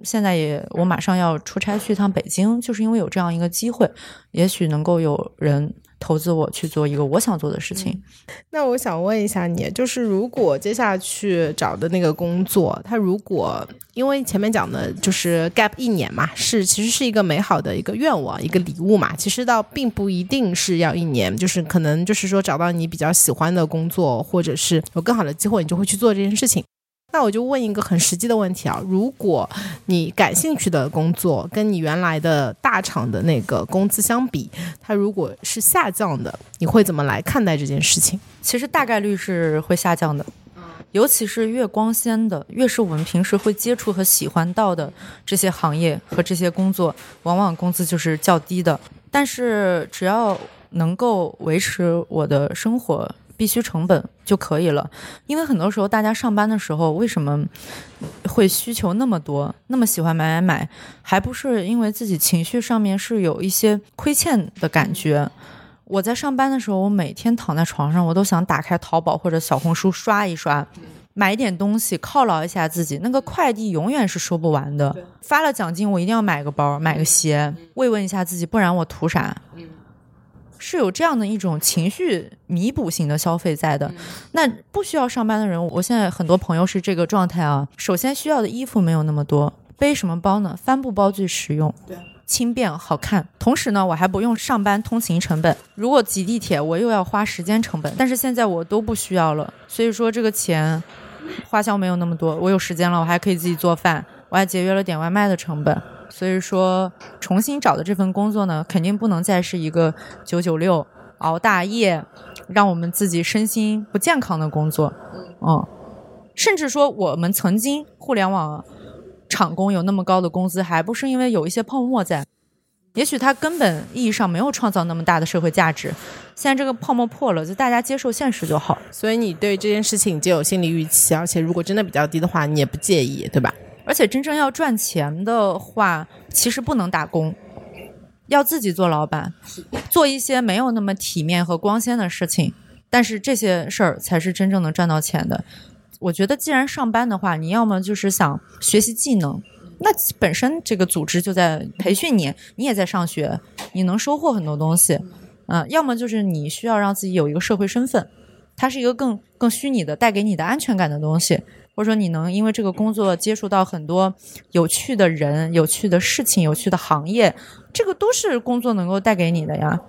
现在也我马上要出差去一趟北京，就是因为有这样一个机会，也许能够有人。投资我去做一个我想做的事情。那我想问一下你，就是如果接下去找的那个工作，他如果因为前面讲的就是 gap 一年嘛，是其实是一个美好的一个愿望，一个礼物嘛。其实倒并不一定是要一年，就是可能就是说找到你比较喜欢的工作，或者是有更好的机会，你就会去做这件事情。那我就问一个很实际的问题啊，如果你感兴趣的工作跟你原来的大厂的那个工资相比，它如果是下降的，你会怎么来看待这件事情？其实大概率是会下降的，尤其是越光鲜的，越是我们平时会接触和喜欢到的这些行业和这些工作，往往工资就是较低的。但是只要能够维持我的生活。必须成本就可以了，因为很多时候大家上班的时候为什么会需求那么多，那么喜欢买买买，还不是因为自己情绪上面是有一些亏欠的感觉。我在上班的时候，我每天躺在床上，我都想打开淘宝或者小红书刷一刷，买一点东西犒劳一下自己。那个快递永远是收不完的，发了奖金我一定要买个包、买个鞋，慰问一下自己，不然我图啥？是有这样的一种情绪弥补型的消费在的，那不需要上班的人，我现在很多朋友是这个状态啊。首先需要的衣服没有那么多，背什么包呢？帆布包最实用，对，轻便好看。同时呢，我还不用上班通勤成本。如果挤地铁，我又要花时间成本。但是现在我都不需要了，所以说这个钱花销没有那么多。我有时间了，我还可以自己做饭，我还节约了点外卖的成本。所以说，重新找的这份工作呢，肯定不能再是一个九九六熬大夜，让我们自己身心不健康的工作，嗯，甚至说我们曾经互联网厂工有那么高的工资，还不是因为有一些泡沫在？也许它根本意义上没有创造那么大的社会价值。现在这个泡沫破了，就大家接受现实就好。所以你对这件事情就有心理预期，而且如果真的比较低的话，你也不介意，对吧？而且真正要赚钱的话，其实不能打工，要自己做老板，做一些没有那么体面和光鲜的事情。但是这些事儿才是真正能赚到钱的。我觉得，既然上班的话，你要么就是想学习技能。那本身这个组织就在培训你，你也在上学，你能收获很多东西，嗯，要么就是你需要让自己有一个社会身份，它是一个更更虚拟的带给你的安全感的东西，或者说你能因为这个工作接触到很多有趣的人、有趣的事情、有趣的行业，这个都是工作能够带给你的呀。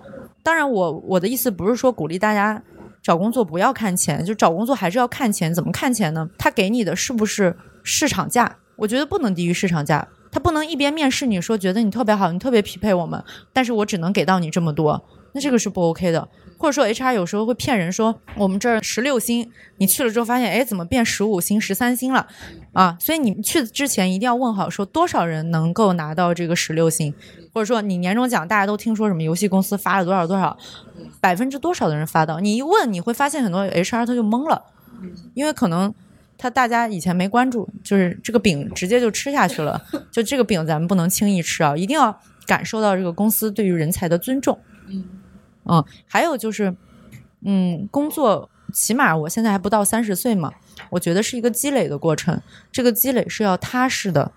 当然，我我的意思不是说鼓励大家找工作不要看钱，就找工作还是要看钱，怎么看钱呢？他给你的是不是市场价？我觉得不能低于市场价，他不能一边面试你说觉得你特别好，你特别匹配我们，但是我只能给到你这么多，那这个是不 OK 的。或者说 HR 有时候会骗人说我们这儿十六星，你去了之后发现，哎，怎么变十五星、十三星了啊？所以你去之前一定要问好，说多少人能够拿到这个十六星，或者说你年终奖大家都听说什么游戏公司发了多少多少，百分之多少的人发到？你一问你会发现很多 HR 他就懵了，因为可能。他大家以前没关注，就是这个饼直接就吃下去了。就这个饼咱们不能轻易吃啊，一定要感受到这个公司对于人才的尊重。嗯，嗯，还有就是，嗯，工作起码我现在还不到三十岁嘛，我觉得是一个积累的过程，这个积累是要踏实的。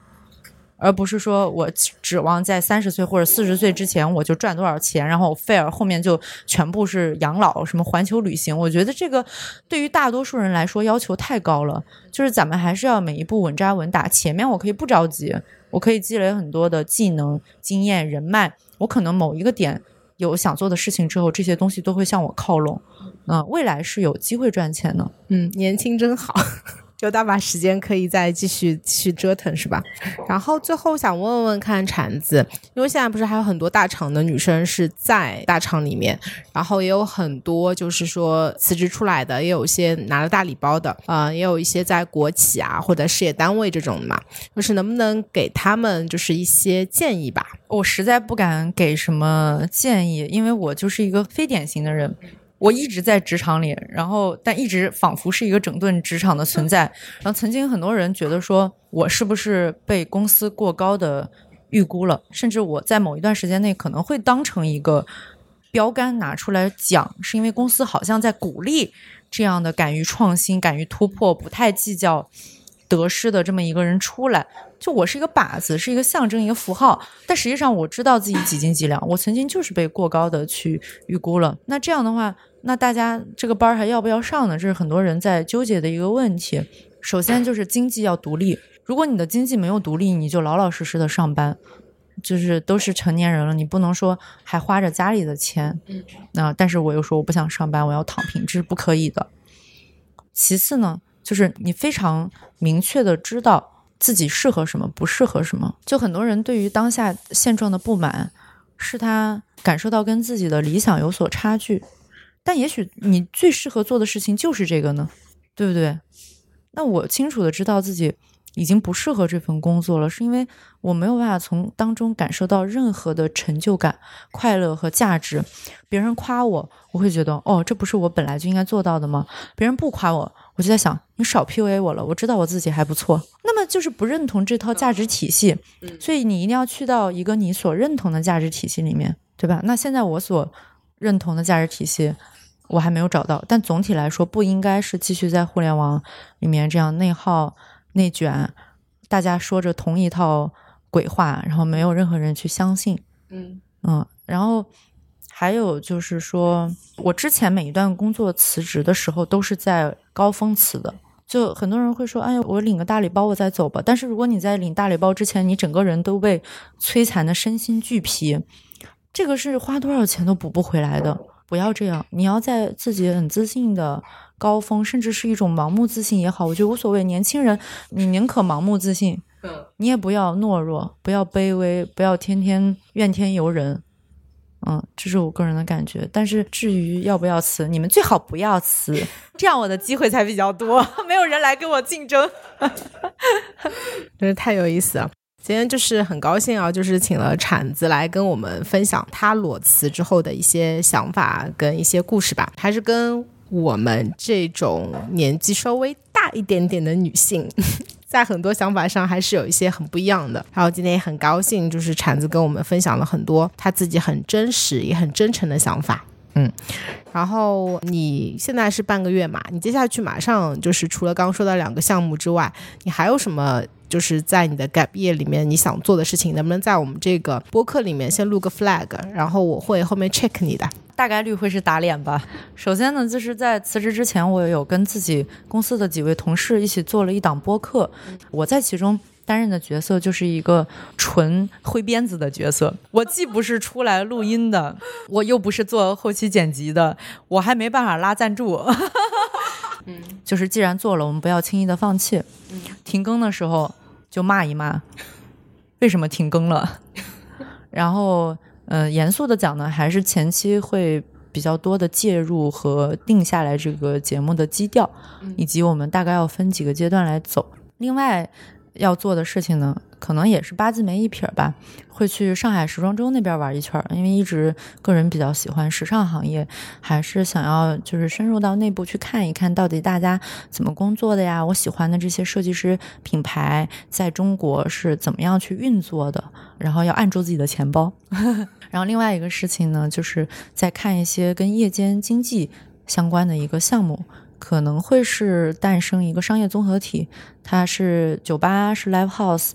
而不是说我指望在三十岁或者四十岁之前我就赚多少钱，然后 fair 后面就全部是养老，什么环球旅行。我觉得这个对于大多数人来说要求太高了。就是咱们还是要每一步稳扎稳打。前面我可以不着急，我可以积累很多的技能、经验、人脉。我可能某一个点有想做的事情之后，这些东西都会向我靠拢。嗯，未来是有机会赚钱的。嗯，年轻真好。有大把时间可以再继续去折腾，是吧？然后最后想问问看铲子，因为现在不是还有很多大厂的女生是在大厂里面，然后也有很多就是说辞职出来的，也有一些拿了大礼包的，啊，也有一些在国企啊或者事业单位这种的嘛，就是能不能给他们就是一些建议吧？我实在不敢给什么建议，因为我就是一个非典型的人。我一直在职场里，然后但一直仿佛是一个整顿职场的存在。然后曾经很多人觉得说我是不是被公司过高的预估了，甚至我在某一段时间内可能会当成一个标杆拿出来讲，是因为公司好像在鼓励这样的敢于创新、敢于突破、不太计较得失的这么一个人出来。就我是一个靶子，是一个象征，一个符号。但实际上我知道自己几斤几两，我曾经就是被过高的去预估了。那这样的话。那大家这个班还要不要上呢？这是很多人在纠结的一个问题。首先就是经济要独立，如果你的经济没有独立，你就老老实实的上班，就是都是成年人了，你不能说还花着家里的钱。嗯，那但是我又说我不想上班，我要躺平，这是不可以的。其次呢，就是你非常明确的知道自己适合什么，不适合什么。就很多人对于当下现状的不满，是他感受到跟自己的理想有所差距。但也许你最适合做的事情就是这个呢，对不对？那我清楚的知道自己已经不适合这份工作了，是因为我没有办法从当中感受到任何的成就感、快乐和价值。别人夸我，我会觉得哦，这不是我本来就应该做到的吗？别人不夸我，我就在想你少 PUA 我了。我知道我自己还不错，那么就是不认同这套价值体系。所以你一定要去到一个你所认同的价值体系里面，对吧？那现在我所认同的价值体系。我还没有找到，但总体来说不应该是继续在互联网里面这样内耗、内卷，大家说着同一套鬼话，然后没有任何人去相信。嗯嗯，然后还有就是说，我之前每一段工作辞职的时候都是在高峰辞的，就很多人会说：“哎呀，我领个大礼包我再走吧。”但是如果你在领大礼包之前，你整个人都被摧残的身心俱疲，这个是花多少钱都补不回来的。不要这样，你要在自己很自信的高峰，甚至是一种盲目自信也好，我觉得无所谓。年轻人，你宁可盲目自信，你也不要懦弱，不要卑微，不要天天怨天尤人。嗯，这是我个人的感觉。但是至于要不要辞，你们最好不要辞，这样我的机会才比较多，没有人来跟我竞争。真是太有意思了。今天就是很高兴啊，就是请了铲子来跟我们分享他裸辞之后的一些想法跟一些故事吧，还是跟我们这种年纪稍微大一点点的女性。在很多想法上还是有一些很不一样的。然后今天也很高兴，就是铲子跟我们分享了很多他自己很真实也很真诚的想法。嗯，然后你现在是半个月嘛？你接下去马上就是除了刚刚说的两个项目之外，你还有什么？就是在你的 gap year 里面你想做的事情，能不能在我们这个播客里面先录个 flag，然后我会后面 check 你的。大概率会是打脸吧。首先呢，就是在辞职之前，我有跟自己公司的几位同事一起做了一档播客，我在其中担任的角色就是一个纯挥鞭子的角色。我既不是出来录音的，我又不是做后期剪辑的，我还没办法拉赞助。嗯，就是既然做了，我们不要轻易的放弃。停更的时候就骂一骂，为什么停更了？然后。嗯，严肃的讲呢，还是前期会比较多的介入和定下来这个节目的基调，以及我们大概要分几个阶段来走。另外要做的事情呢，可能也是八字没一撇吧，会去上海时装周那边玩一圈，因为一直个人比较喜欢时尚行业，还是想要就是深入到内部去看一看到底大家怎么工作的呀。我喜欢的这些设计师品牌在中国是怎么样去运作的，然后要按住自己的钱包。然后另外一个事情呢，就是在看一些跟夜间经济相关的一个项目，可能会是诞生一个商业综合体，它是酒吧，是 live house，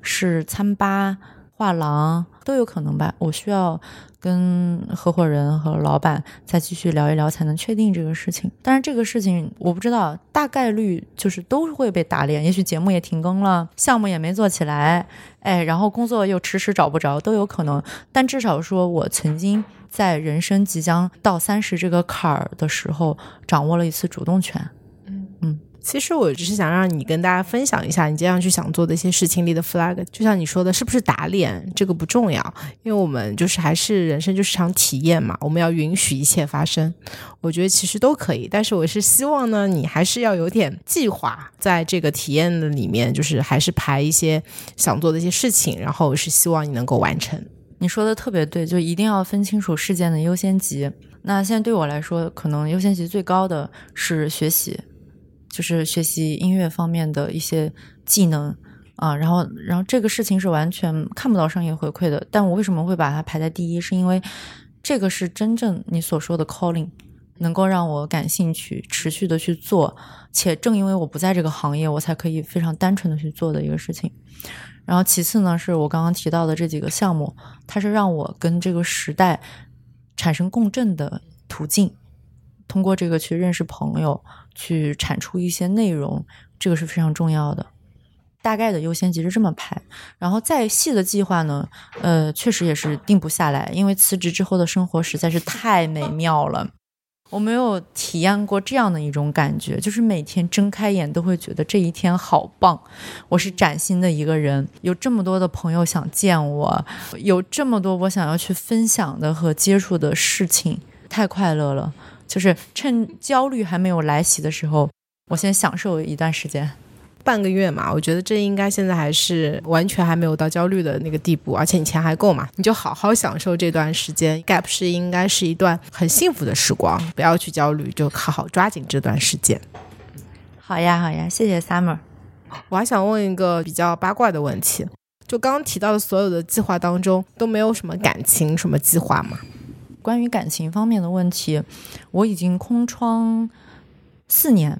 是餐吧、画廊都有可能吧。我需要。跟合伙人和老板再继续聊一聊，才能确定这个事情。但是这个事情我不知道，大概率就是都会被打脸。也许节目也停更了，项目也没做起来，哎，然后工作又迟迟找不着，都有可能。但至少说我曾经在人生即将到三十这个坎儿的时候，掌握了一次主动权。其实我只是想让你跟大家分享一下你接下去想做的一些事情里的 flag，就像你说的，是不是打脸这个不重要，因为我们就是还是人生就是场体验嘛，我们要允许一切发生。我觉得其实都可以，但是我是希望呢，你还是要有点计划，在这个体验的里面，就是还是排一些想做的一些事情，然后是希望你能够完成。你说的特别对，就一定要分清楚事件的优先级。那现在对我来说，可能优先级最高的是学习。就是学习音乐方面的一些技能啊，然后，然后这个事情是完全看不到商业回馈的。但我为什么会把它排在第一？是因为这个是真正你所说的 calling，能够让我感兴趣、持续的去做，且正因为我不在这个行业，我才可以非常单纯的去做的一个事情。然后其次呢，是我刚刚提到的这几个项目，它是让我跟这个时代产生共振的途径，通过这个去认识朋友。去产出一些内容，这个是非常重要的。大概的优先级是这么排，然后再细的计划呢，呃，确实也是定不下来，因为辞职之后的生活实在是太美妙了。我没有体验过这样的一种感觉，就是每天睁开眼都会觉得这一天好棒。我是崭新的一个人，有这么多的朋友想见我，有这么多我想要去分享的和接触的事情，太快乐了。就是趁焦虑还没有来袭的时候，我先享受一段时间，半个月嘛，我觉得这应该现在还是完全还没有到焦虑的那个地步，而且你钱还够嘛，你就好好享受这段时间。gap 是应该是一段很幸福的时光，不要去焦虑，就好好抓紧这段时间。好呀，好呀，谢谢 Summer。我还想问一个比较八卦的问题，就刚刚提到的所有的计划当中，都没有什么感情什么计划吗？关于感情方面的问题，我已经空窗四年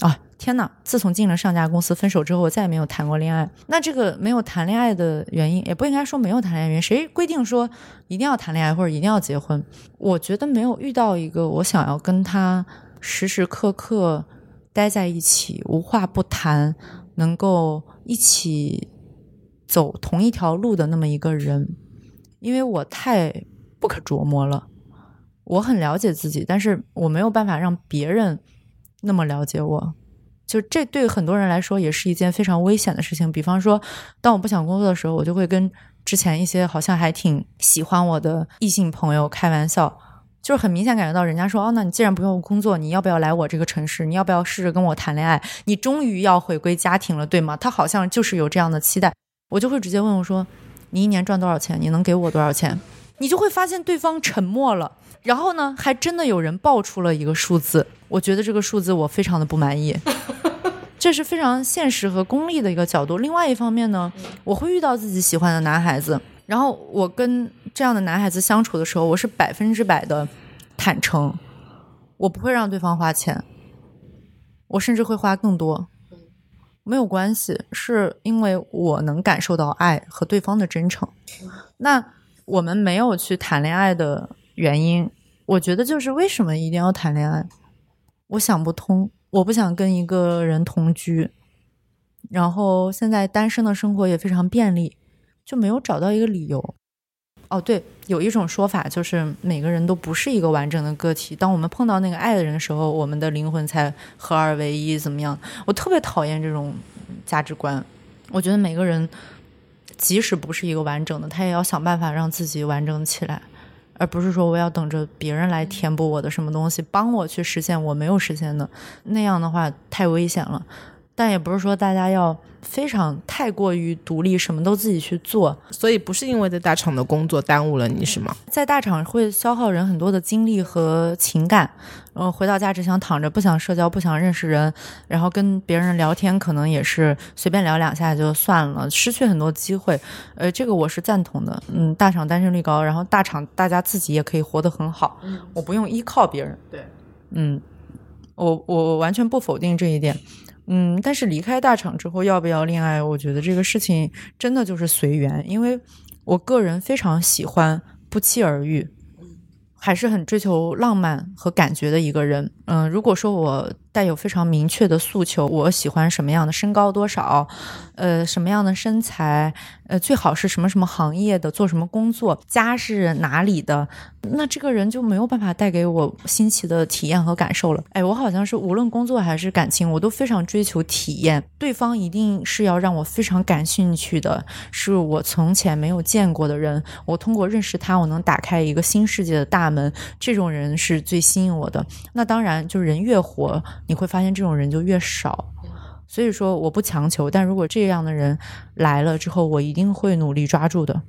啊！天哪！自从进了上家公司，分手之后，我再也没有谈过恋爱。那这个没有谈恋爱的原因，也不应该说没有谈恋爱原因。谁规定说一定要谈恋爱或者一定要结婚？我觉得没有遇到一个我想要跟他时时刻刻待在一起，无话不谈，能够一起走同一条路的那么一个人，因为我太。不可琢磨了。我很了解自己，但是我没有办法让别人那么了解我。就这对很多人来说也是一件非常危险的事情。比方说，当我不想工作的时候，我就会跟之前一些好像还挺喜欢我的异性朋友开玩笑。就是很明显感觉到，人家说哦，那你既然不用工作，你要不要来我这个城市？你要不要试着跟我谈恋爱？你终于要回归家庭了，对吗？他好像就是有这样的期待，我就会直接问我说：“你一年赚多少钱？你能给我多少钱？”你就会发现对方沉默了，然后呢，还真的有人报出了一个数字，我觉得这个数字我非常的不满意，这是非常现实和功利的一个角度。另外一方面呢，我会遇到自己喜欢的男孩子。然后我跟这样的男孩子相处的时候，我是百分之百的坦诚，我不会让对方花钱，我甚至会花更多，没有关系，是因为我能感受到爱和对方的真诚。那我们没有去谈恋爱的原因，我觉得就是为什么一定要谈恋爱？我想不通，我不想跟一个人同居，然后现在单身的生活也非常便利。就没有找到一个理由。哦，对，有一种说法就是每个人都不是一个完整的个体。当我们碰到那个爱的人的时候，我们的灵魂才合二为一。怎么样？我特别讨厌这种价值观。我觉得每个人即使不是一个完整的，他也要想办法让自己完整起来，而不是说我要等着别人来填补我的什么东西，帮我去实现我没有实现的。那样的话太危险了。但也不是说大家要非常太过于独立，什么都自己去做。所以不是因为在大厂的工作耽误了你，是吗？在大厂会消耗人很多的精力和情感，然后回到家只想躺着，不想社交，不想认识人，然后跟别人聊天可能也是随便聊两下就算了，失去很多机会。呃，这个我是赞同的。嗯，大厂单身率高，然后大厂大家自己也可以活得很好，我不用依靠别人。对，嗯，我我完全不否定这一点。嗯，但是离开大厂之后要不要恋爱？我觉得这个事情真的就是随缘，因为我个人非常喜欢不期而遇。还是很追求浪漫和感觉的一个人。嗯，如果说我带有非常明确的诉求，我喜欢什么样的身高多少，呃，什么样的身材，呃，最好是什么什么行业的，做什么工作，家是哪里的，那这个人就没有办法带给我新奇的体验和感受了。哎，我好像是无论工作还是感情，我都非常追求体验，对方一定是要让我非常感兴趣的，是我从前没有见过的人，我通过认识他，我能打开一个新世界的大门。这种人是最吸引我的。那当然，就是人越活，你会发现这种人就越少。所以说，我不强求。但如果这样的人来了之后，我一定会努力抓住的，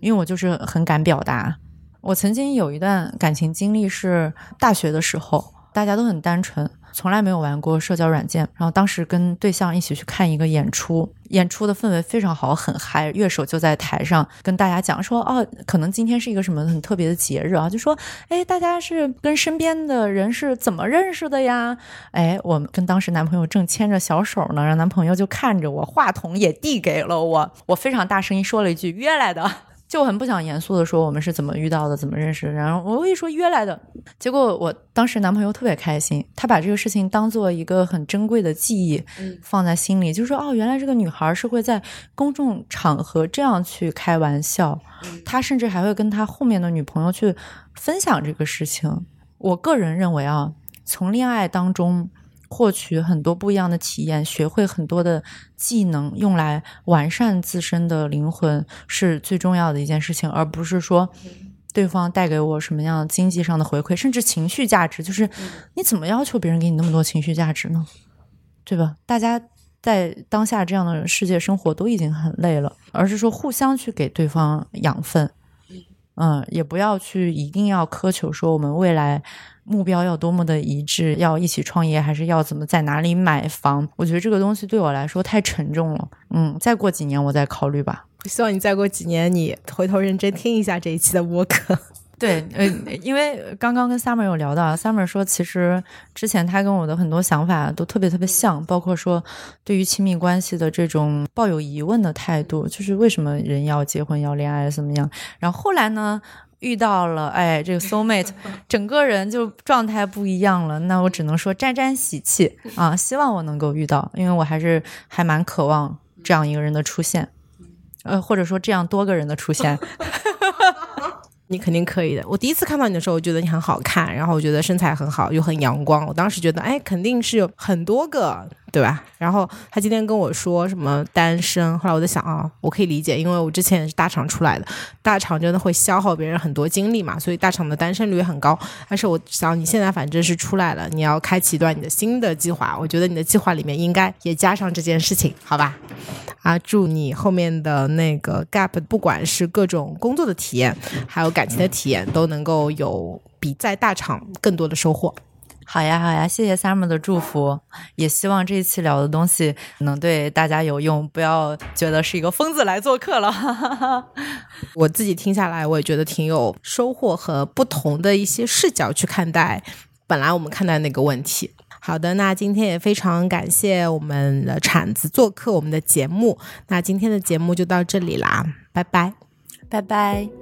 因为我就是很敢表达。我曾经有一段感情经历是大学的时候，大家都很单纯。从来没有玩过社交软件，然后当时跟对象一起去看一个演出，演出的氛围非常好，很嗨，乐手就在台上跟大家讲说，哦，可能今天是一个什么很特别的节日啊，就说，哎，大家是跟身边的人是怎么认识的呀？哎，我跟当时男朋友正牵着小手呢，然后男朋友就看着我，话筒也递给了我，我非常大声音说了一句约来的。就很不想严肃的说我们是怎么遇到的，怎么认识的。然后我一说约来的，结果我当时男朋友特别开心，他把这个事情当做一个很珍贵的记忆放在心里，就说哦，原来这个女孩是会在公众场合这样去开玩笑。他甚至还会跟他后面的女朋友去分享这个事情。我个人认为啊，从恋爱当中。获取很多不一样的体验，学会很多的技能，用来完善自身的灵魂是最重要的一件事情，而不是说对方带给我什么样经济上的回馈，甚至情绪价值。就是你怎么要求别人给你那么多情绪价值呢？对吧？大家在当下这样的世界生活都已经很累了，而是说互相去给对方养分。嗯，也不要去一定要苛求说我们未来。目标要多么的一致，要一起创业，还是要怎么在哪里买房？我觉得这个东西对我来说太沉重了。嗯，再过几年我再考虑吧。希望你再过几年，你回头认真听一下这一期的播客。对，呃，因为刚刚跟 Summer 有聊到，Summer 说其实之前他跟我的很多想法都特别特别像，包括说对于亲密关系的这种抱有疑问的态度，就是为什么人要结婚要恋爱怎么样？然后后来呢？遇到了，哎，这个 soul mate，整个人就状态不一样了。那我只能说沾沾喜气啊，希望我能够遇到，因为我还是还蛮渴望这样一个人的出现，呃，或者说这样多个人的出现。你肯定可以的。我第一次看到你的时候，我觉得你很好看，然后我觉得身材很好，又很阳光。我当时觉得，哎，肯定是有很多个对吧？然后他今天跟我说什么单身，后来我在想啊，我可以理解，因为我之前也是大厂出来的，大厂真的会消耗别人很多精力嘛，所以大厂的单身率很高。但是我想你现在反正是出来了，你要开启一段你的新的计划，我觉得你的计划里面应该也加上这件事情，好吧？啊，祝你后面的那个 gap，不管是各种工作的体验，还有感情的体验，都能够有比在大厂更多的收获。好呀，好呀，谢谢 Summer 的祝福，也希望这一期聊的东西能对大家有用，不要觉得是一个疯子来做客了。我自己听下来，我也觉得挺有收获和不同的一些视角去看待本来我们看待那个问题。好的，那今天也非常感谢我们的铲子做客我们的节目，那今天的节目就到这里啦，拜拜，拜拜。